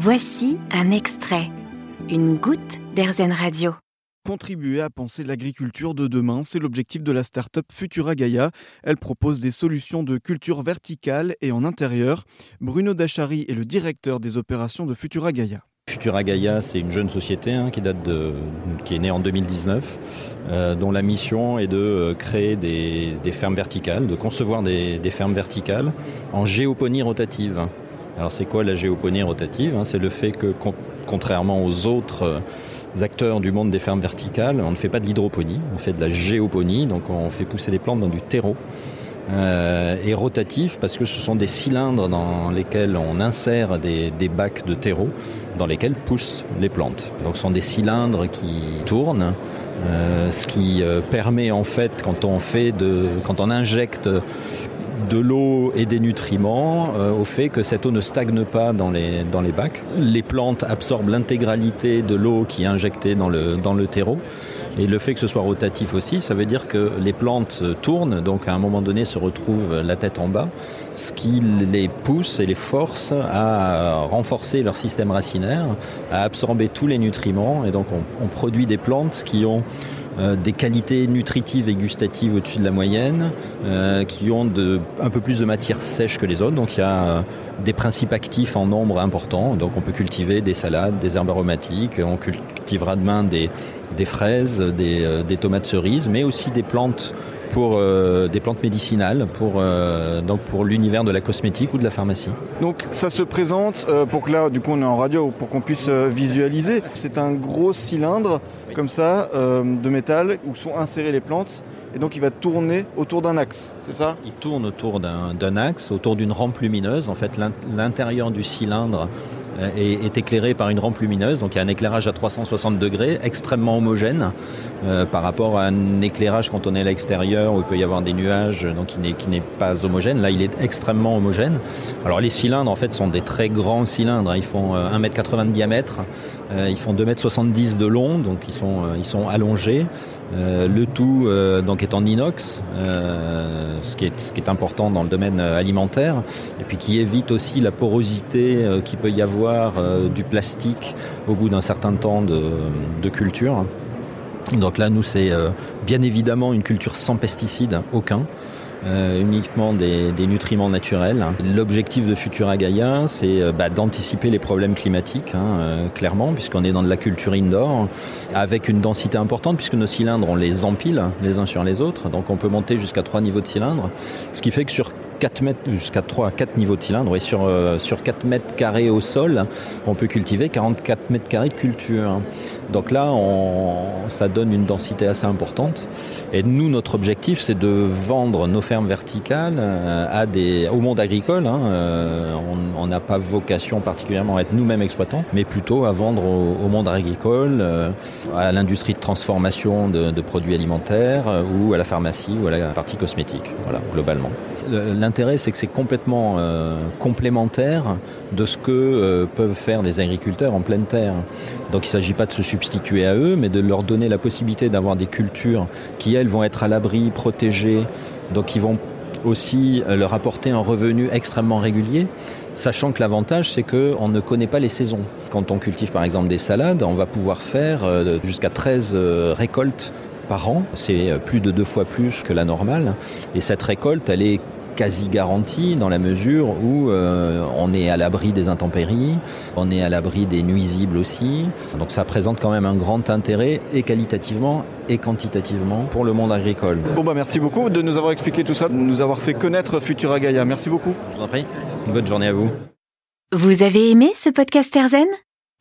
Voici un extrait, une goutte d'Airzen Radio. Contribuer à penser l'agriculture de demain, c'est l'objectif de la start-up Futura Gaia. Elle propose des solutions de culture verticale et en intérieur. Bruno Dachary est le directeur des opérations de Futura Gaia. Futura Gaia, c'est une jeune société hein, qui, date de, qui est née en 2019, euh, dont la mission est de euh, créer des, fermes verticales, de concevoir des, fermes verticales en géoponie rotative. Alors c'est quoi la géoponie rotative hein? C'est le fait que contrairement aux autres euh, acteurs du monde des fermes verticales, on ne fait pas de l'hydroponie, on fait de la géoponie, donc on fait pousser des plantes dans du terreau. Euh, et rotatif parce que ce sont des cylindres dans lesquels on insère des, bacs de terreau dans lesquels poussent les plantes. Donc ce sont des cylindres qui tournent, euh, ce qui permet en fait quand on fait de, quand on injecte de l'eau et des nutriments euh, au fait que cette eau ne stagne pas dans les, dans les bacs. Les plantes absorbent l'intégralité de l'eau qui est injectée dans le, dans le terreau. Et le fait que ce soit rotatif aussi, ça veut dire que les plantes tournent, donc à un moment donné se retrouvent la tête en bas, ce qui les pousse et les force à renforcer leur système racinaire, à absorber tous les nutriments. Et donc on, on produit des plantes qui ont euh, des qualités nutritives et gustatives au-dessus de la moyenne, euh, qui ont un peu plus de matière sèche que les autres. Donc il y a euh, des principes actifs en nombre important. Donc on peut cultiver des salades, des herbes aromatiques, on cultivera demain des, fraises, des tomates cerises, mais aussi des plantes pour euh, des plantes médicinales, pour, euh, donc pour l'univers de la cosmétique ou de la pharmacie. Donc ça se présente, euh, pour que là du coup on est en radio, pour qu'on puisse visualiser, c'est un gros cylindre comme ça de métal où sont insérées les plantes et donc il va tourner autour d'un axe, c'est ça? Il tourne autour d'un axe, autour d'une rampe lumineuse. En fait, l'intérieur du cylindre euh, est, éclairé par une rampe lumineuse, donc il y a un éclairage à 360 degrés, extrêmement homogène euh, par rapport à un éclairage quand on est à l'extérieur où il peut y avoir des nuages, donc qui n'est pas homogène. Là, il est extrêmement homogène. Alors les cylindres, en fait, sont des très grands cylindres. Hein. Ils font 1m80 euh, de diamètre, ils font 2m70 de long, donc ils sont, ils sont allongés. le tout donc est en inox, ce qui, est, ce, qui est, important dans le domaine alimentaire, et puis qui évite aussi la porosité qui peut y avoir euh, du plastique au bout d'un certain temps de, culture. Donc là, nous, c'est euh, bien évidemment une culture sans pesticides, aucun. Euh, uniquement des, nutriments naturels. L'objectif de Futura Gaia, c'est bah, d'anticiper les problèmes climatiques, hein, clairement, puisqu'on est dans de la culture indoor, avec une densité importante, puisque nos cylindres, on les empile les uns sur les autres, donc on peut monter jusqu'à trois niveaux de cylindres, ce qui fait que sur 4 mètres, jusqu'à 3 à 4 niveaux de cylindre. Et sur, euh, sur 4 mètres carrés au sol, on peut cultiver 44 mètres carrés de culture. Donc là, ça donne une densité assez importante. Et nous, notre objectif, c'est de vendre nos fermes verticales euh, au monde agricole. Hein. Euh, on n'a pas vocation particulièrement à être nous-mêmes exploitants, mais plutôt à vendre au, monde agricole, à l'industrie de transformation de, de produits alimentaires ou à la pharmacie ou à la partie cosmétique, voilà, globalement l'intérêt, c'est que c'est complètement euh, complémentaire de ce que euh, peuvent faire les agriculteurs en pleine terre. Donc il ne s'agit pas de se substituer à eux, mais de leur donner la possibilité d'avoir des cultures qui, elles, vont être à l'abri, protégées, donc qui vont aussi euh, leur apporter un revenu extrêmement régulier, sachant que l'avantage c'est qu'on ne connaît pas les saisons. Quand on cultive par exemple des salades, on va pouvoir faire jusqu'à 13 récoltes par an, c'est plus de deux fois plus que la normale, et cette récolte elle est quasi garantie dans la mesure où euh, on est à l'abri des intempéries, on est à l'abri des nuisibles aussi. Donc ça présente quand même un grand intérêt et qualitativement et quantitativement pour le monde agricole. Bon bah merci beaucoup de nous avoir expliqué tout ça, de nous avoir fait connaître Futura Gaia. Merci beaucoup. Je vous en prie. Une bonne journée à vous. Vous avez aimé ce podcast Erzen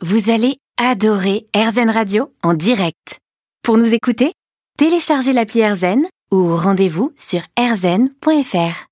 Vous allez adorer Erzen Radio en direct. Pour nous écouter, téléchargez l'appli Erzen ou rendez-vous sur erzen.fr.